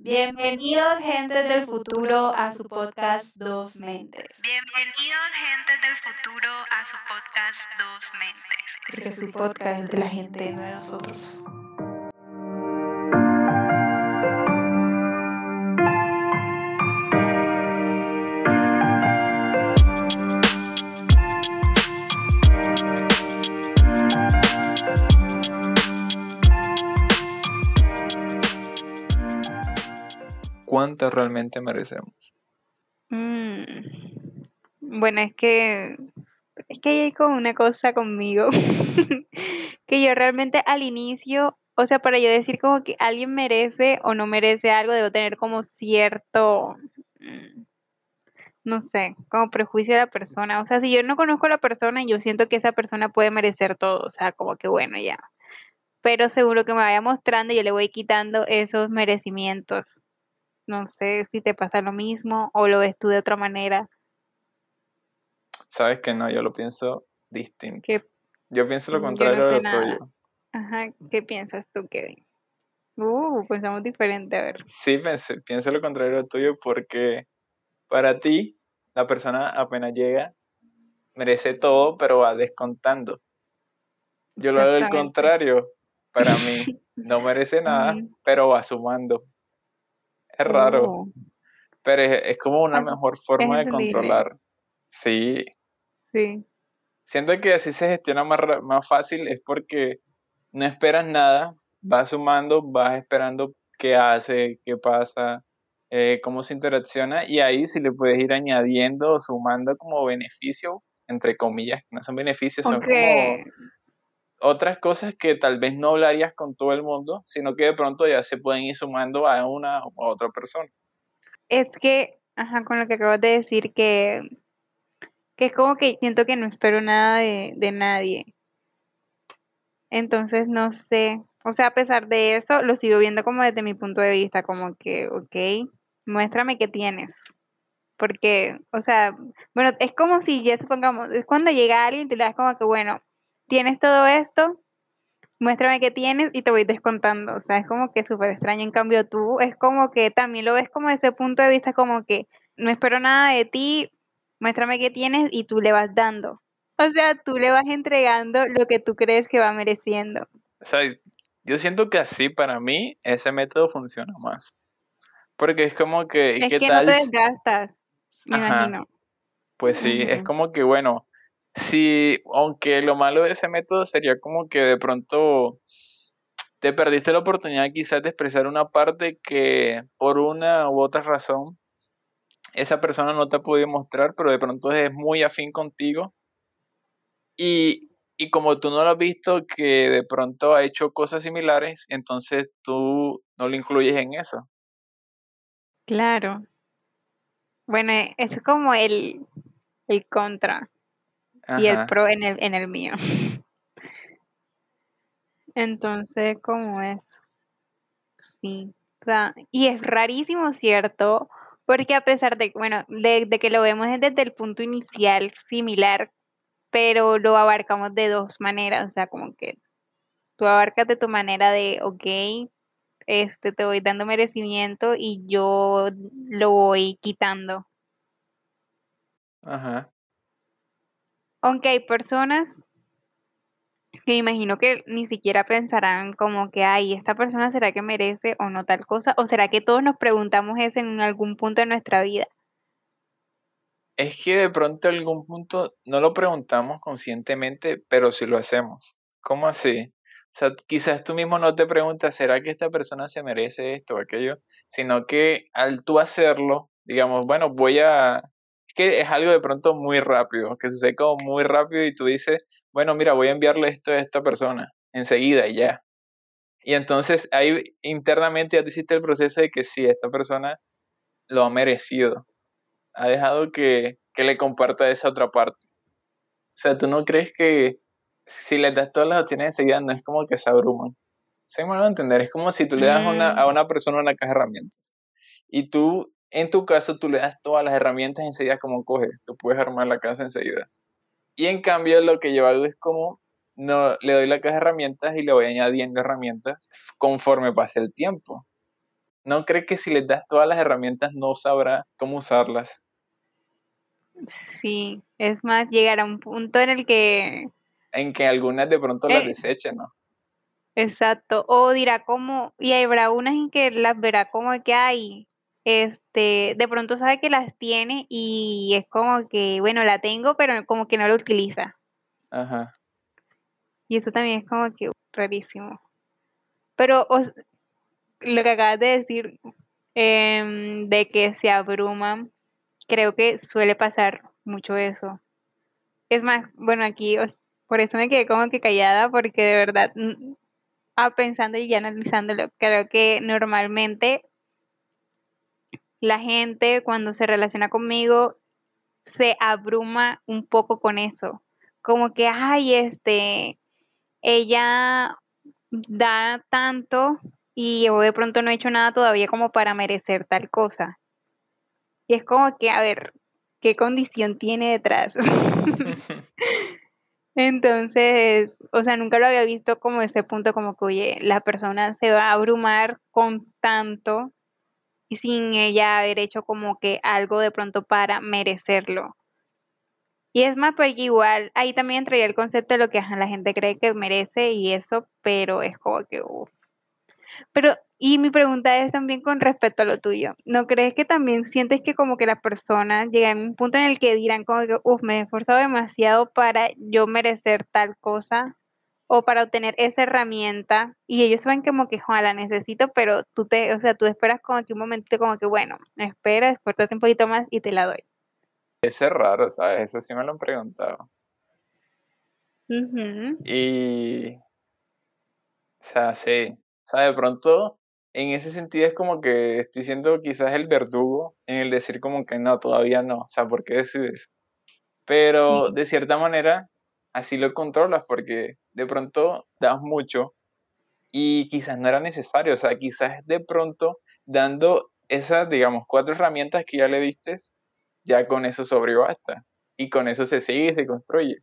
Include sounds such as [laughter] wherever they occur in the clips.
Bienvenidos, gente del futuro, a su podcast Dos Mentes. Bienvenidos, gente del futuro, a su podcast Dos Mentes. Porque su podcast es de la gente, de nosotros. ¿Cuánto realmente merecemos? Mm. Bueno, es que es que hay como una cosa conmigo [laughs] que yo realmente al inicio, o sea, para yo decir como que alguien merece o no merece algo, debo tener como cierto, mm, no sé, como prejuicio de la persona. O sea, si yo no conozco a la persona, yo siento que esa persona puede merecer todo, o sea, como que bueno, ya. Pero seguro que me vaya mostrando, yo le voy quitando esos merecimientos. No sé si te pasa lo mismo o lo ves tú de otra manera. Sabes que no, yo lo pienso distinto. ¿Qué? Yo pienso lo Yo no contrario sé de lo nada. tuyo. Ajá, ¿qué piensas tú, Kevin? Uh, pensamos diferente, a ver. Sí, pensé- pienso lo contrario de lo tuyo porque para ti, la persona apenas llega, merece todo, pero va descontando. Yo lo hago al contrario. Para mí, [laughs] no merece nada, pero va sumando. Es raro, Oh, pero es, es como una mejor forma de controlar. Sí, sí. Siento que así se gestiona más, más fácil, es porque no esperas nada, vas sumando, vas esperando qué hace, qué pasa, eh, cómo se interacciona, y ahí sí le puedes ir añadiendo o sumando como beneficio, entre comillas, no son beneficios, son como otras cosas que tal vez no hablarías con todo el mundo, sino que de pronto ya se pueden ir sumando a una o a otra persona. es que, ajá, con lo que acabas de decir, que, que es como que siento que no espero nada de, de nadie. Entonces, no sé. O sea, a pesar de eso, lo sigo viendo como desde mi punto de vista, como que, ok, muéstrame qué tienes. Porque, o sea, bueno, es como si ya supongamos, es cuando llega alguien y te das como que, bueno, tienes todo esto, muéstrame qué tienes y te voy descontando. O sea, es como que súper extraño. En cambio, tú es como que también lo ves como desde ese punto de vista, como que no espero nada de ti, muéstrame qué tienes y tú le vas dando. O sea, tú le vas entregando lo que tú crees que va mereciendo. O sea, yo siento que así para mí ese método funciona más. Porque es como que, ¿y Es qué que no tal? te si- desgastas, me Ajá. imagino. Pues sí, es como que bueno, si, aunque lo malo de ese método sería como que de pronto te perdiste la oportunidad quizás de expresar una parte que por una u otra razón esa persona no te ha mostrar, pero de pronto es muy afín contigo. Y, y como tú no lo has visto que de pronto ha hecho cosas similares, entonces tú no lo incluyes en eso. Claro. Bueno, eh, es como el, el contra y el pro en el, en el mío. [laughs] Entonces, como es? Sí. O sea, y es rarísimo, ¿cierto? Porque a pesar de, bueno, de, de que lo vemos desde el punto inicial similar, pero lo abarcamos de dos maneras. O sea, como que tú abarcas de tu manera de, ok, este, te voy dando merecimiento y yo lo voy quitando. Ajá. Aunque hay personas que imagino que ni siquiera pensarán como que, ay, esta persona será que merece o no tal cosa, o será que todos nos preguntamos eso en algún punto de nuestra vida. Es que de pronto en algún punto no lo preguntamos conscientemente, pero sí lo hacemos. ¿Cómo así? O sea, quizás tú mismo no te preguntas, ¿será que esta persona se merece esto o aquello? Sino que al tú hacerlo, digamos, bueno, voy a... Es que es algo de pronto muy rápido, que sucede como muy rápido y tú dices, bueno, mira, voy a enviarle esto a esta persona enseguida y ya. Y entonces ahí internamente ya te hiciste el proceso de que sí, esta persona lo ha merecido ha dejado que, que le comparta esa otra parte. O sea, ¿tú no crees que si les das todas las opciones enseguida no es como que se abruman? Se me va a entender, es como si tú le das una- a Mm. una persona una caja de herramientas y tú, en tu caso, tú le das todas las herramientas enseguida como coge, tú puedes armar la casa enseguida. Y en cambio lo que yo hago es como, no, le doy la caja de herramientas y le voy añadiendo herramientas conforme pase el tiempo. ¿no cree que si les das todas las herramientas no sabrá cómo usarlas? Sí, es más, llegar a un punto en el que, En que algunas de pronto las Eh. desechen, ¿no? exacto, o dirá como, y habrá unas en que las verá como que hay, este, de pronto sabe que las tiene y es como que, bueno, la tengo, pero como que no la utiliza. Ajá. Y eso también es como que rarísimo. Pero o s- lo que acabas de decir, em, de que se abruman, creo que suele pasar mucho eso. Es más, bueno, aquí, os- por eso me quedé como que callada, porque de verdad, ah, pensando y ya analizándolo, creo que normalmente la gente cuando se relaciona conmigo se abruma un poco con eso. Como que, ay, este, ella da tanto y yo de pronto no he hecho nada todavía como para merecer tal cosa. Y es como que, a ver, ¿qué condición tiene detrás? [laughs] [laughs] Entonces, o sea, nunca lo había visto como ese punto, como que, oye, la persona se va a abrumar con tanto y sin ella haber hecho como que algo de pronto para merecerlo. Y es más, porque igual ahí también entraría el concepto de lo que la gente cree que merece y eso, pero es como que, uff. Pero, y mi pregunta es también con respecto a lo tuyo. ¿No crees que también sientes que como que las personas llegan a un punto en el que dirán como que, uff, me he esforzado demasiado para yo merecer tal cosa o para obtener esa herramienta y ellos saben como que, "Joa, la necesito, pero tú te, o sea, tú esperas como que un momentito como que, bueno, espera, esfuérzate un poquito más y te la doy. Ese es raro, ¿sabes? Eso sí me lo han preguntado. Ujú. Y, o sea, sí. O sea, de pronto, en ese sentido es como que estoy siendo quizás el verdugo en el decir como que no, todavía no. O sea, ¿por qué decides? Pero Sí. de cierta manera, así lo controlas porque de pronto das mucho y quizás no era necesario. O sea, quizás de pronto dando esas, digamos, cuatro herramientas que ya le diste, ya con eso sobre basta. Y con eso se sigue y se construye.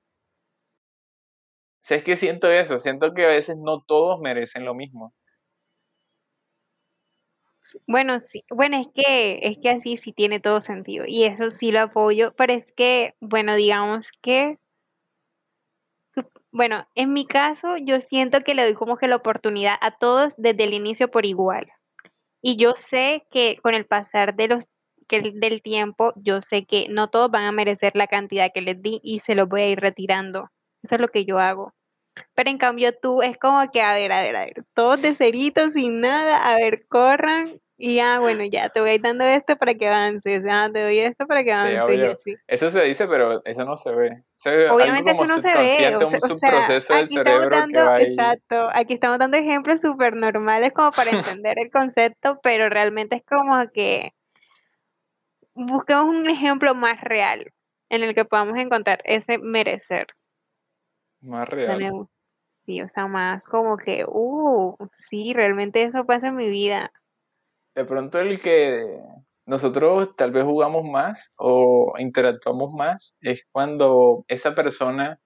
O es que siento eso, siento que a veces no todos merecen lo mismo. Bueno, sí, bueno, es que, es que así sí tiene todo sentido y eso sí lo apoyo, pero es que, bueno, digamos que, bueno, en mi caso yo siento que le doy como que la oportunidad a todos desde el inicio por igual. Y yo sé que con el pasar de los, que el- del tiempo, yo sé que no todos van a merecer la cantidad que les di y se los voy a ir retirando. Eso es lo que yo hago. Pero en cambio tú es como que, a ver, a ver, a ver, todos de cerito, sin nada, a ver, corran y ah, bueno, ya, te voy dando esto para que avances, ah, te doy esto para que Sí, avances así. Eso se dice, pero eso no se ve. Se ve algo Obviamente como eso no se ve, o sea, un o sea, subproceso del cerebro que dando, va exacto, aquí estamos dando ejemplos súper normales como para [laughs] entender el concepto, pero realmente es como que busquemos un ejemplo más real en el que podamos encontrar ese merecer. Más real. Sí, o sea, más como que, uh, sí, realmente eso pasa en mi vida. De pronto el que nosotros tal vez jugamos más o interactuamos más es cuando esa persona,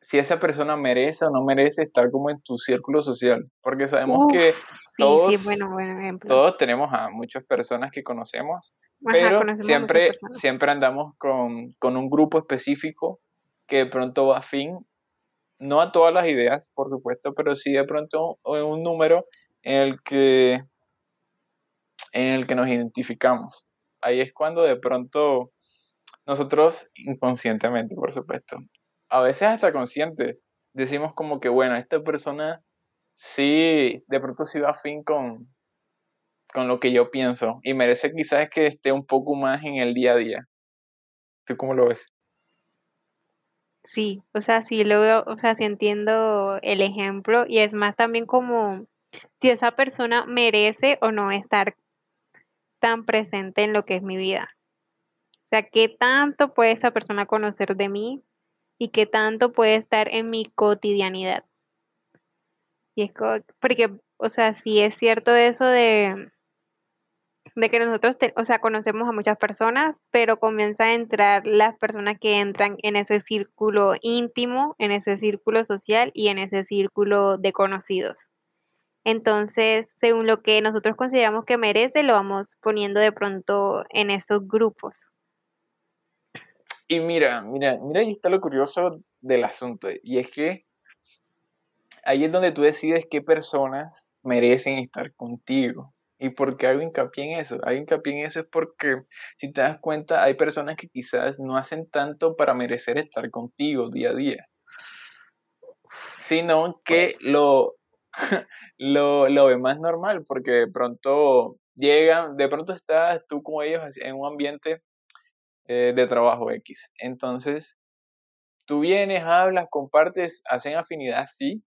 si esa persona merece o no merece estar como en tu círculo social. Porque sabemos Uf, que sí, sí, todos, bueno, todos tenemos a muchas personas que conocemos, Ajá, pero conocemos a siempre, siempre andamos con, con un grupo específico que de pronto va afín, no a todas las ideas, por supuesto, pero sí de pronto un número en el que en el que nos identificamos. Ahí es cuando de pronto nosotros, inconscientemente, por supuesto, a veces hasta consciente, decimos como que, bueno, esta persona sí, de pronto sí va afín con, con lo que yo pienso y merece quizás que esté un poco más en el día a día. ¿Tú cómo lo ves? Sí, o sea, sí lo veo, o sea, sí entiendo el ejemplo y es más también como si esa persona merece o no estar tan presente en lo que es mi vida. O sea, qué tanto puede esa persona conocer de mí y qué tanto puede estar en mi cotidianidad. Y es porque, o sea, sí es cierto eso de, de que nosotros, o sea, conocemos a muchas personas, pero comienza a entrar las personas que entran en ese círculo íntimo, en ese círculo social y en ese círculo de conocidos. Entonces, según lo que nosotros consideramos que merece, lo vamos poniendo de pronto en esos grupos. Y mira, mira, mira, ahí está lo curioso del asunto. Y es que ahí es donde tú decides qué personas merecen estar contigo. ¿Y por qué hago hincapié en eso? Hago hincapié en eso es porque, si te das cuenta, hay personas que quizás no hacen tanto para merecer estar contigo día a día, sino que lo, [laughs] lo, lo ve más normal, porque de pronto llegan, de pronto estás tú como ellos en un ambiente eh, de trabajo X. Entonces, tú vienes, hablas, compartes, hacen afinidad, sí,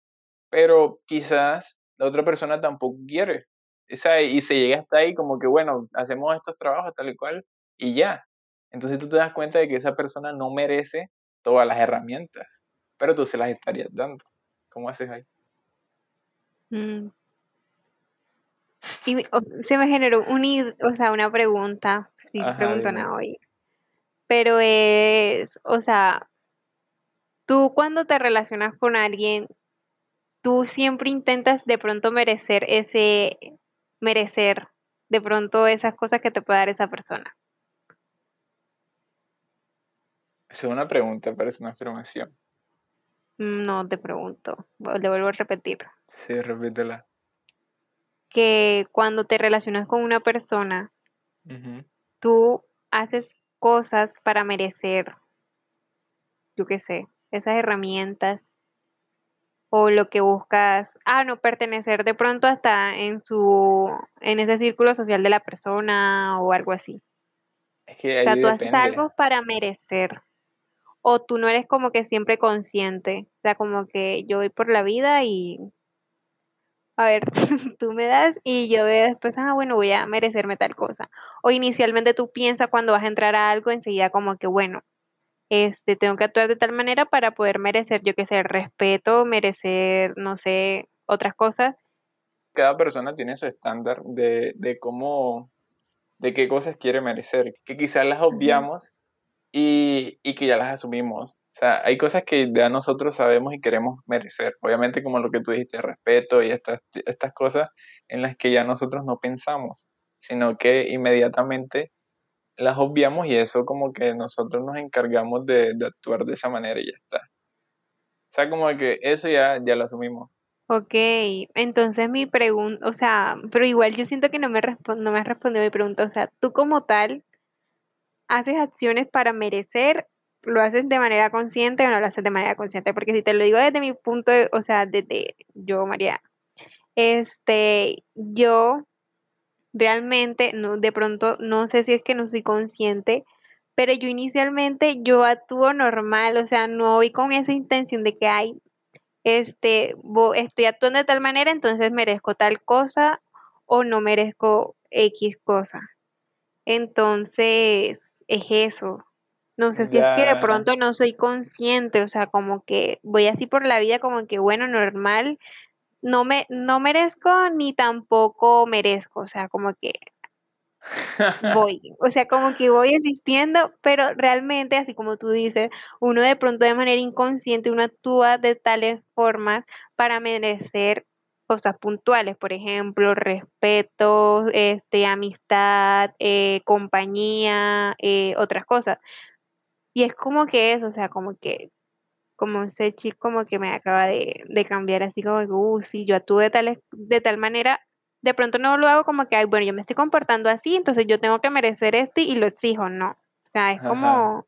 pero quizás la otra persona tampoco quiere. O sea, y se llega hasta ahí como que, bueno, hacemos estos trabajos tal y cual y ya. Entonces tú te das cuenta de que esa persona no merece todas las herramientas, pero tú se las estarías dando. ¿Cómo haces ahí? Mm. Y o- se me generó un, o sea, una pregunta, si Ajá, pregunto dime. nada hoy, pero es, o sea, tú cuando te relacionas con alguien, tú siempre intentas de pronto merecer ese, merecer de pronto esas cosas que te puede dar esa persona. Es una pregunta, parece una afirmación. Mm, No te pregunto, le vuelvo a repetir, Sí, repítela. que cuando te relacionas con una persona, tú haces cosas para merecer, yo qué sé, esas herramientas o lo que buscas, ah, no pertenecer de pronto hasta en su, en ese círculo social de la persona o algo así. Es que O sea, tú haces algo para merecer o tú no eres como que siempre consciente, o sea, como que yo voy por la vida y, a ver, [laughs] tú me das y yo veo después, ah, bueno, voy a merecerme tal cosa. O inicialmente tú piensas cuando vas a entrar a algo, enseguida como que, bueno, este, tengo que actuar de tal manera para poder merecer, yo qué sé, respeto, merecer, no sé, otras cosas. Cada persona tiene su estándar de, de cómo, de qué cosas quiere merecer, que quizás las obviamos y, y que ya las asumimos. O sea, hay cosas que ya nosotros sabemos y queremos merecer. Obviamente, como lo que tú dijiste, respeto y estas, estas cosas en las que ya nosotros no pensamos, sino que inmediatamente las obviamos y eso como que nosotros nos encargamos de, de actuar de esa manera y ya está. O sea, como que eso ya, ya lo asumimos. Ok, entonces mi pregunta, o sea, pero igual yo siento que no me, no me has respondido mi pregunta, o sea, tú como tal haces acciones para merecer, lo haces de manera consciente o no lo haces de manera consciente, porque si te lo digo desde mi punto de, o sea, desde yo, María, este, yo realmente, no, de pronto, no sé si es que no soy consciente, pero yo inicialmente yo actúo normal, o sea, no voy con esa intención de que hay, este, estoy actuando de tal manera, entonces merezco tal cosa o no merezco X cosa. Entonces, es eso. No sé si es que de pronto no soy consciente, o sea, como que voy así por la vida como que bueno, normal, no me no merezco ni tampoco merezco, o sea, como que [laughs] voy, o sea, como que voy existiendo, pero realmente, así como tú dices, uno de pronto de manera inconsciente, uno actúa de tales formas para merecer cosas puntuales, por ejemplo, respeto, este, amistad, eh, compañía, eh, otras cosas. Y es como que eso, o sea, como que, como ese chip como que me acaba de, de cambiar, así como que, uh, sí, yo actúo de tal, de tal manera, de pronto no lo hago como que, ay, bueno, yo me estoy comportando así, entonces yo tengo que merecer esto y, lo exijo, no. O sea, es Ajá. como,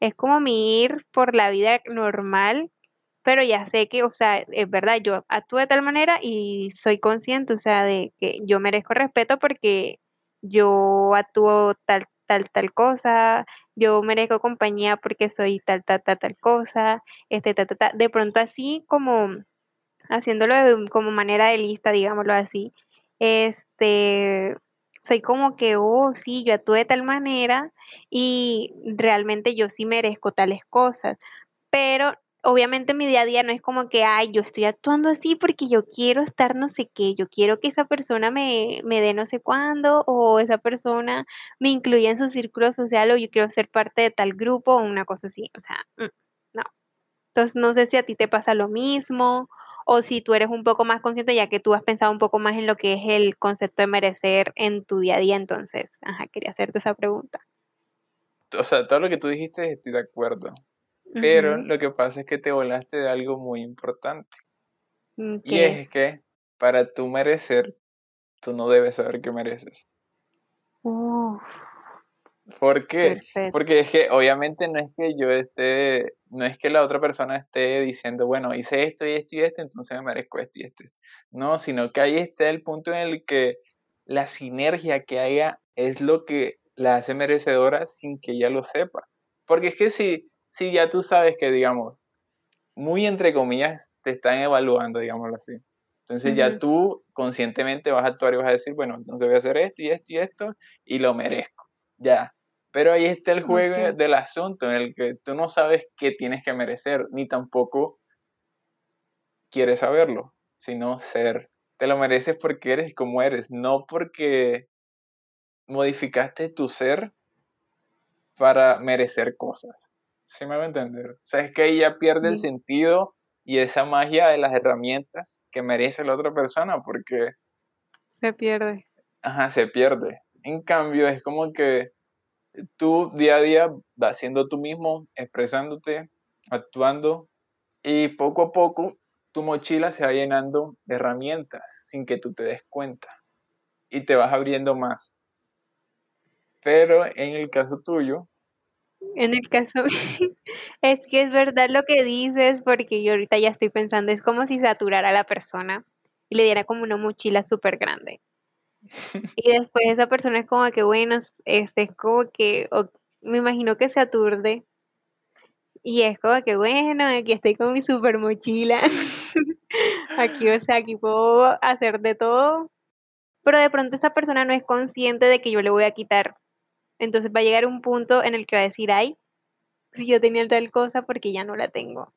es como mi ir por la vida normal, pero ya sé que, o sea, es verdad, yo actúo de tal manera y soy consciente, o sea, de que yo merezco respeto porque yo actúo tal, tal, tal cosa, yo merezco compañía porque soy tal, tal, tal, tal cosa, este, ta, ta, ta. De pronto así como haciéndolo de como manera de lista, digámoslo así, este, soy como que, oh, sí, yo actúo de tal manera y realmente yo sí merezco tales cosas, pero obviamente mi día a día no es como que, ay, yo estoy actuando así porque yo quiero estar no sé qué, yo quiero que esa persona me, me dé no sé cuándo o esa persona me incluya en su círculo social o yo quiero ser parte de tal grupo o una cosa así, o sea, mm, no. Entonces no sé si a ti te pasa lo mismo o si tú eres un poco más consciente ya que tú has pensado un poco más en lo que es el concepto de merecer en tu día a día, entonces, ajá, quería hacerte esa pregunta. O sea, todo lo que tú dijiste estoy de acuerdo. Pero lo que pasa es que te volaste de algo muy importante. mm, Y ¿Qué es es? que para tú merecer, tú no debes saber que mereces. Uf, ¿Por qué? perfecto. Porque es que obviamente no es que yo esté, no es que la otra persona esté diciendo, bueno, hice esto y esto y esto, entonces me merezco esto y esto. y esto. No, sino que ahí está el punto en el que la sinergia que haya es lo que la hace merecedora sin que ella lo sepa. Porque es que si, si ya tú sabes que, digamos, muy entre comillas, te están evaluando, digámoslo así. Entonces ya tú conscientemente vas a actuar y vas a decir, bueno, entonces voy a hacer esto y esto y esto y lo merezco. Ya. Pero ahí está el juego del asunto en el que tú no sabes qué tienes que merecer, ni tampoco quieres saberlo, sino ser. Te lo mereces porque eres como eres, no porque modificaste tu ser para merecer cosas. ¿Sí me va a entender? O sea, es que ahí ya pierde el sentido y esa magia de las herramientas que merece la otra persona porque, se pierde. ajá, se pierde. En cambio, es como que tú día a día vas siendo tú mismo, expresándote, actuando y poco a poco tu mochila se va llenando de herramientas sin que tú te des cuenta y te vas abriendo más. Pero en el caso tuyo, En el caso, [laughs] es que es verdad lo que dices, porque yo ahorita ya estoy pensando, es como si saturara a la persona y le diera como una mochila súper grande. [laughs] Y después esa persona es como que, bueno, es- este es como que, o- me imagino que se aturde y es como que, bueno, aquí estoy con mi super mochila. [laughs] Aquí, o sea, aquí puedo hacer de todo, pero de pronto esa persona no es consciente de que yo le voy a quitar. Entonces va a llegar un punto en el que va a decir, ay, si yo tenía tal cosa porque ya no la tengo.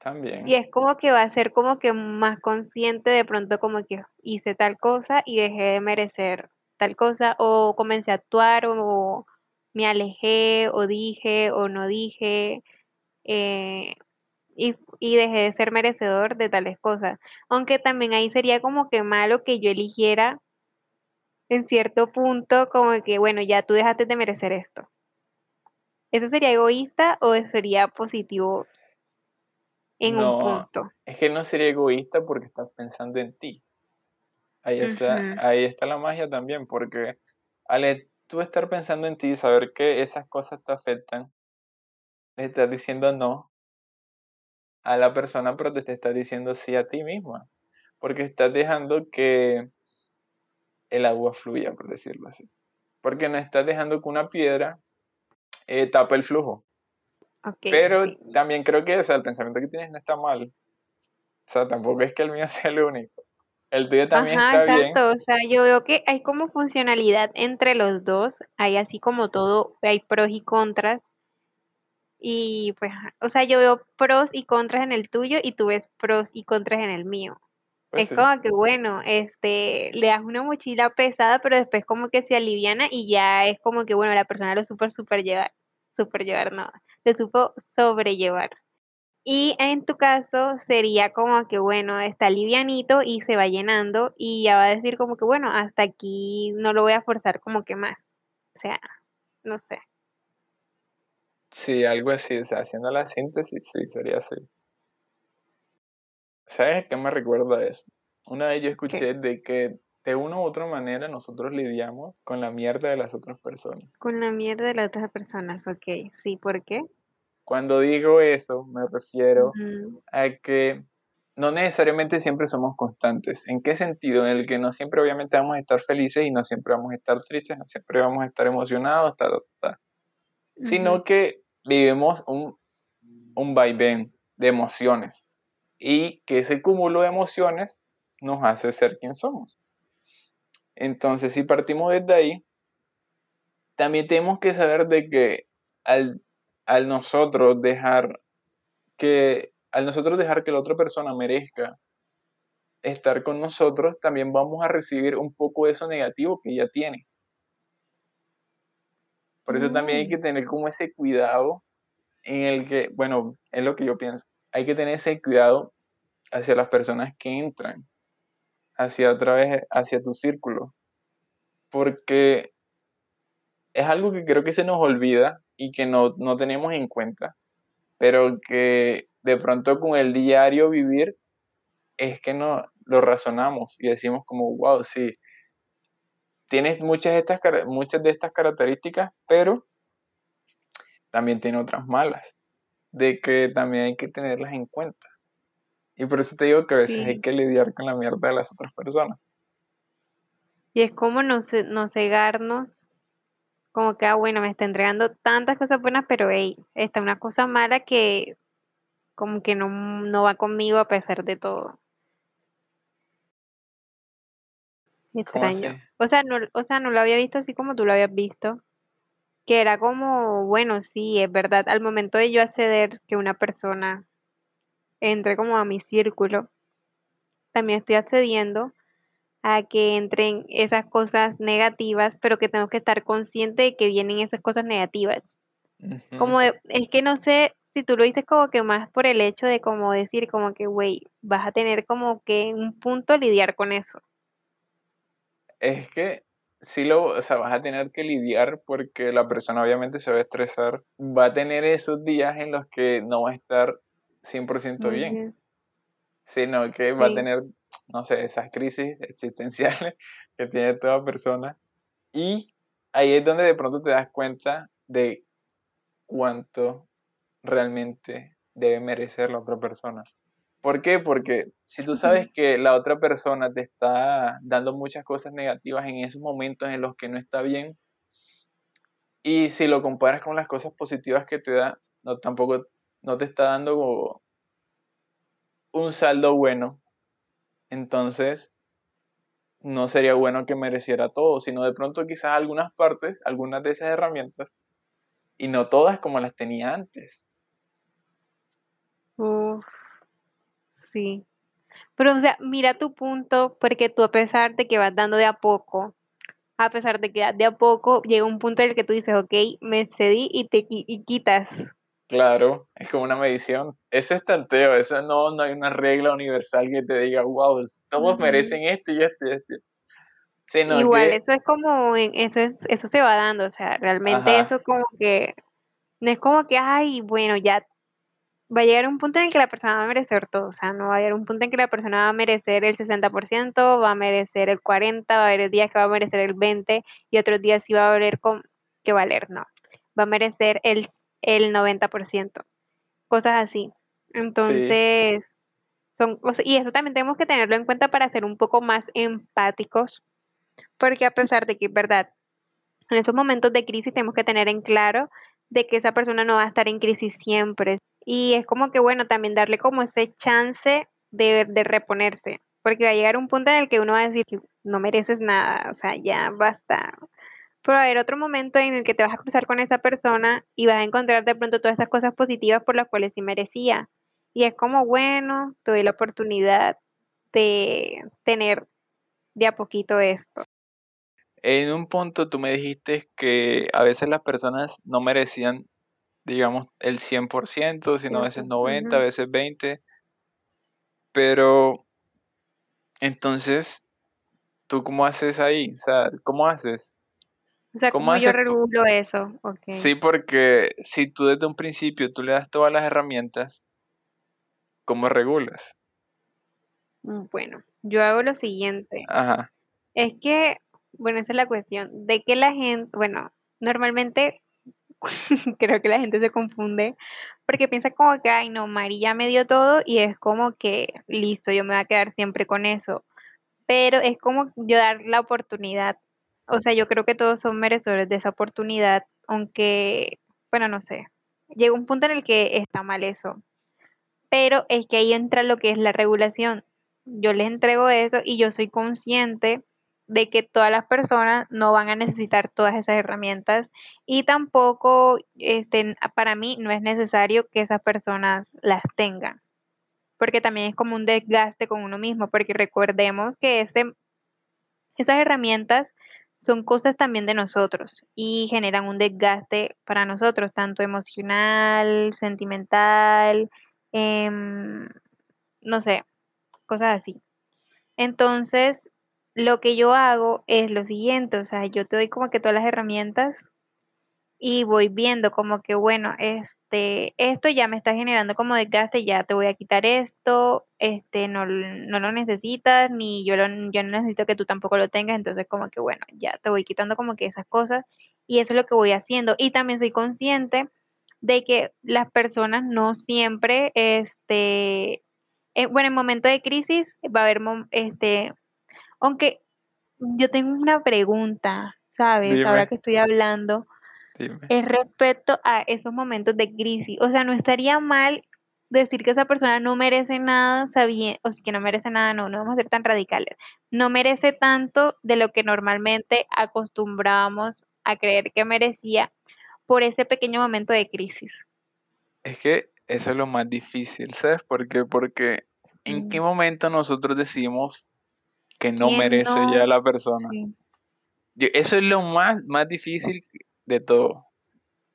Y también, es como que va a ser como que más consciente de pronto como que hice tal cosa y dejé de merecer tal cosa o comencé a actuar o me alejé o dije o no dije eh, y, y dejé de ser merecedor de tales cosas. Aunque también ahí sería como que malo que yo eligiera en cierto punto como que, bueno, ya tú dejaste de merecer esto. ¿Eso sería egoísta o sería positivo en un punto? es que no sería egoísta porque estás pensando en ti. Ahí está, ahí está la magia también, porque al tú estar pensando en ti y saber que esas cosas te afectan, le estás diciendo no a la persona, pero te estás diciendo sí a ti misma, porque estás dejando que el agua fluya, por decirlo así. Porque no estás dejando que una piedra eh, tape el flujo. Ok, Pero sí. también creo que o sea, el pensamiento que tienes no está mal. O sea, tampoco es que el mío [laughs] sea el único. El tuyo también Ajá, está bien. exacto. O sea, yo veo que hay como funcionalidad entre los dos. Hay así como todo, hay pros y contras. Y pues, o sea, yo veo pros y contras en el tuyo y tú ves pros y contras en el mío. Pues Es sí, como que, bueno, este, le das una mochila pesada, pero después como que se aliviana y ya es como que, bueno, la persona lo supo super llevar, super llevar, no, lo supo sobrellevar. Y en tu caso sería como que, bueno, está livianito y se va llenando y ya va a decir como que, bueno, hasta aquí no lo voy a forzar como que más. O sea, no sé. sí, algo así. O sea, haciendo la síntesis, sí, sería así. ¿Sabes qué me recuerda eso? Una vez yo ¿Qué? escuché de que de una u otra manera nosotros lidiamos con la mierda de las otras personas. Con la mierda de las otras personas, ok. Sí, ¿por qué? Cuando digo eso, me refiero a que no necesariamente siempre somos constantes. ¿En qué sentido? En el que no siempre obviamente vamos a estar felices y no siempre vamos a estar tristes, no siempre vamos a estar emocionados, ta, ta, ta, ujú. sino que vivimos un, un vaivén de emociones y que ese cúmulo de emociones nos hace ser quien somos. Entonces, si partimos desde ahí, también tenemos que saber de que al, al nosotros dejar que al nosotros dejar que la otra persona merezca estar con nosotros, también vamos a recibir un poco de eso negativo que ella tiene. Por eso también hay que Mm, tener como ese cuidado en el que, bueno, es lo que yo pienso, hay que tener ese cuidado hacia las personas que entran, hacia otra vez, hacia tu círculo. Porque es algo que creo que se nos olvida y que no, no tenemos en cuenta, pero que de pronto con el diario vivir es que no lo razonamos y decimos como, wow, sí, tienes muchas de estas, muchas de estas características, pero también tiene otras malas, de que también hay que tenerlas en cuenta. Y por eso te digo que a veces hay que lidiar con la mierda de las otras personas. Y es como no, no cegarnos, como que, ah, bueno, me está entregando tantas cosas buenas, pero hey, está una cosa mala que como que no, no va conmigo a pesar de todo. Extraño. O sea, no, o sea, no lo había visto así como tú lo habías visto. Que era como, bueno, sí, es verdad. Al momento de yo acceder que una persona entre como a mi círculo, también estoy accediendo a que entren esas cosas negativas, pero que tengo que estar consciente de que vienen esas cosas negativas. Como es que no sé si tú lo dices como que más por el hecho de como decir como que, güey, vas a tener como que un punto lidiar con eso. Es que sí lo, o sea, vas a tener que lidiar porque la persona obviamente se va a estresar, va a tener esos días en los que no va a estar 100% bien, sino que va a tener no sé, esas crisis [laughs] existenciales que tiene toda persona. Y ahí es donde de pronto te das cuenta de cuánto realmente debe merecer la otra persona. ¿Por qué? Porque si tú sabes [laughs] que la otra persona te está dando muchas cosas negativas en esos momentos en los que no está bien, y si lo comparas con las cosas positivas que te da, no tampoco no te está dando un saldo bueno entonces no sería bueno que mereciera todo, sino de pronto quizás algunas partes, algunas de esas herramientas, y no todas como las tenía antes. Uf, sí. Pero, o sea, mira tu punto, porque tú a pesar de que vas dando de a poco, a pesar de que de a poco, llega un punto en el que tú dices, ok, me cedí y te y quitas. Claro, es como una medición. Eso es tanteo, eso no, no hay una regla universal que te diga, wow, todos merecen esto y esto y esto. Igual, eso es como, eso, es, eso se va dando, o sea, realmente eso como que, no es como que, ay, bueno, ya va a llegar un punto en que la persona va a merecer todo, o sea, no va a llegar un punto en que la persona va a merecer el 60%, va a merecer el 40%, va a haber días que va a merecer el 20% y otros días sí va a valer con, que valer, no, va a merecer el el 90%, cosas así. Entonces, son cosas, y eso también tenemos que tenerlo en cuenta para ser un poco más empáticos, porque a pesar de que verdad, en esos momentos de crisis tenemos que tener en claro de que esa persona no va a estar en crisis siempre. Y es como que, bueno, también darle como ese chance de, de reponerse, porque va a llegar un punto en el que uno va a decir, no mereces nada, o sea, ya basta, pero va a haber otro momento en el que te vas a cruzar con esa persona y vas a encontrar de pronto todas esas cosas positivas por las cuales sí merecía. Y es como, bueno, doy la oportunidad de tener de a poquito esto. En un punto tú me dijiste que a veces las personas no merecían, digamos, el 100%, sino a veces 90, a veces 20. Pero entonces, ¿tú cómo haces ahí? O sea, ¿cómo haces? O sea, ¿cómo, yo regulo eso? Sí, porque si tú desde un principio tú le das todas las herramientas, ¿cómo regulas? Mm, bueno, yo hago lo siguiente. Ajá. Es que, bueno, esa es la cuestión, de que la gente, bueno, normalmente [laughs] creo que la gente se confunde porque piensa como que, ay, no, María me dio todo y es como que, listo, yo me voy a quedar siempre con eso. Pero es como yo dar la oportunidad o sea, yo creo que todos son merecedores de esa oportunidad, aunque, bueno, no sé, llega un punto en el que está mal eso. Pero es que ahí entra lo que es la regulación. Yo les entrego eso y yo soy consciente de que todas las personas no van a necesitar todas esas herramientas y tampoco este, para mí no es necesario que esas personas las tengan porque también es como un desgaste con uno mismo porque recordemos que ese, esas herramientas son cosas también de nosotros y generan un desgaste para nosotros, tanto emocional, sentimental, em, no sé, cosas así. Entonces, lo que yo hago es lo siguiente, o sea, yo te doy como que todas las herramientas y voy viendo como que, bueno, este, esto ya me está generando como desgaste, ya te voy a quitar esto, este, no, no lo necesitas, ni yo, lo, yo no necesito que tú tampoco lo tengas, entonces como que, bueno, ya te voy quitando como que esas cosas y eso es lo que voy haciendo. Y también soy consciente de que las personas no siempre, este, eh, bueno, en momento de crisis va a haber, este, aunque yo tengo una pregunta, ¿sabes? Dime. Ahora que estoy hablando, Dime. es respecto a esos momentos de crisis. O sea, no estaría mal decir que esa persona no merece nada, sabiendo, o si que no merece nada, no, no vamos a ser tan radicales. No merece tanto de lo que normalmente acostumbrábamos a creer que merecía por ese pequeño momento de crisis. Es que eso es lo más difícil, ¿sabes por qué? Porque ¿en qué momento nosotros decimos que no ¿Quién merece no? ya la persona? Sí. Yo- eso es lo más, más difícil de todo.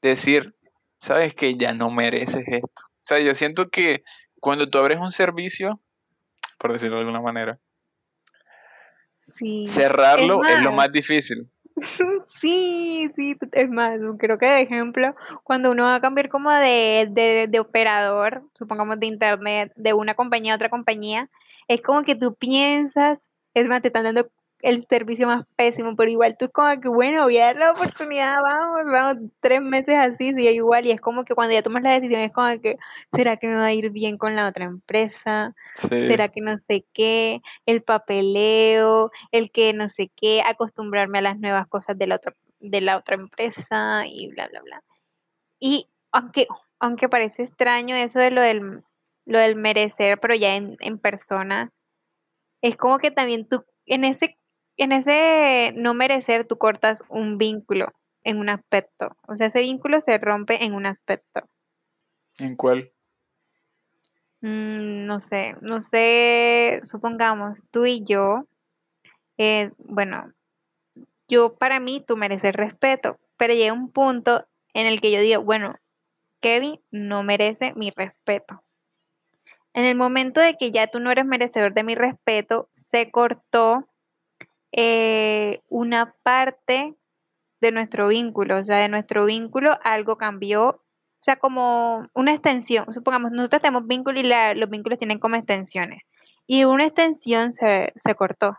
Decir, sabes que ya no mereces esto. O sea, yo siento que cuando tú abres un servicio, por decirlo de alguna manera, Sí. cerrarlo es, lo más, difícil. [laughs] Sí, sí, es más, creo que de ejemplo, cuando uno va a cambiar como de, de, de operador, supongamos de internet, de una compañía a otra compañía, es como que tú piensas, es más, te están dando el servicio más pésimo, pero igual tú como que, bueno, voy a dar la oportunidad, vamos, vamos, tres meses así, sigue igual, y es como que cuando ya tomas la decisión es como que, ¿será que me va a ir bien con la otra empresa? Sí. será que no sé qué, el papeleo, el que no sé qué, acostumbrarme a las nuevas cosas de la otra, de la otra empresa y bla, bla, bla. Y aunque, aunque parece extraño eso de lo del, lo del merecer, pero ya en, en persona, es como que también tú, en ese, en ese no merecer, tú cortas un vínculo en un aspecto. O sea, ese vínculo se rompe en un aspecto. ¿En cuál? Mm, no sé, no sé, supongamos tú y yo, eh, bueno, yo para mí tú mereces respeto, pero llega un punto en el que yo digo, bueno, Kevin no merece mi respeto. En el momento de que ya tú no eres merecedor de mi respeto, se cortó eh, una parte de nuestro vínculo, o sea, de nuestro vínculo algo cambió, o sea, como una extensión, supongamos, nosotros tenemos vínculos y los vínculos tienen como extensiones, y una extensión se, se cortó,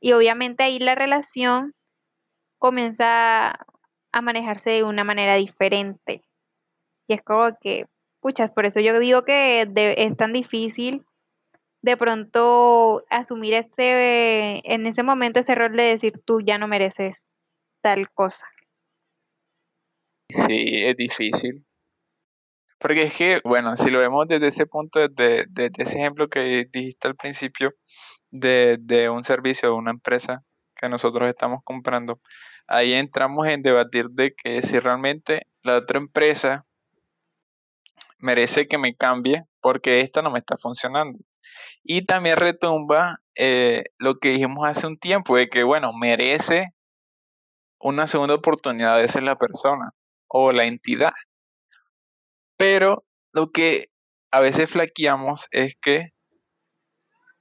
y obviamente ahí la relación comienza a manejarse de una manera diferente, y es como que, puchas, por eso yo digo que de- es tan difícil de pronto asumir ese, en ese momento ese rol de decir tú ya no mereces tal cosa. Sí, es difícil. Porque es que, bueno, si lo vemos desde ese punto, desde, ese ejemplo que dijiste al principio, de, de un servicio o una empresa que nosotros estamos comprando, ahí entramos en debatir de que si realmente la otra empresa merece que me cambie porque esta no me está funcionando. Y también retumba eh, lo que dijimos hace un tiempo, de que, bueno, merece una segunda oportunidad de ser la persona o la entidad. Pero lo que a veces flaqueamos es que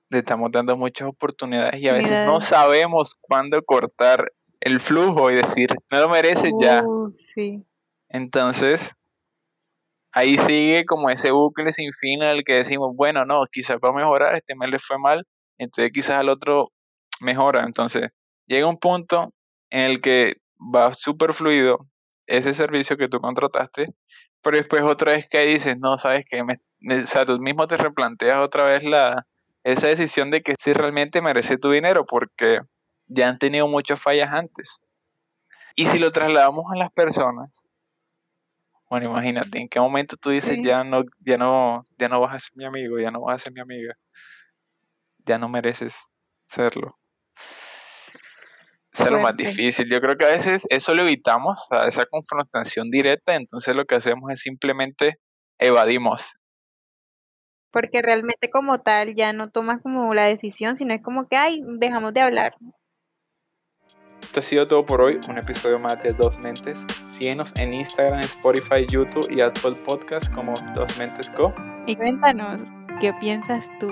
le estamos dando muchas oportunidades y a veces no sabemos cuándo cortar el flujo y decir, no lo mereces ya. Uh, sí. Entonces, ahí sigue como ese bucle sin fin el que decimos, bueno, no, quizás va a mejorar, este mes le fue mal, entonces quizás al otro mejora. Entonces, llega un punto en el que va súper fluido ese servicio que tú contrataste, pero después otra vez que dices, no, sabes que o sea, tú mismo te replanteas otra vez la, esa decisión de que si realmente merece tu dinero, porque ya han tenido muchas fallas antes. Y si lo trasladamos a las personas, bueno, imagínate, ¿en qué momento tú dices Sí. ya no, ya no, ya no vas a ser mi amigo, ya no vas a ser mi amiga, ya no mereces serlo? Es lo más difícil. Yo creo que a veces eso lo evitamos, esa confrontación directa, entonces lo que hacemos es simplemente evadimos. Porque realmente como tal ya no tomas como la decisión, sino es como que, ay, dejamos de hablar. Esto ha sido todo por hoy, un episodio más de Dos Mentes. Síguenos en Instagram, Spotify, YouTube y Apple Podcast como Dos Mentes Co. Y cuéntanos, ¿qué piensas tú?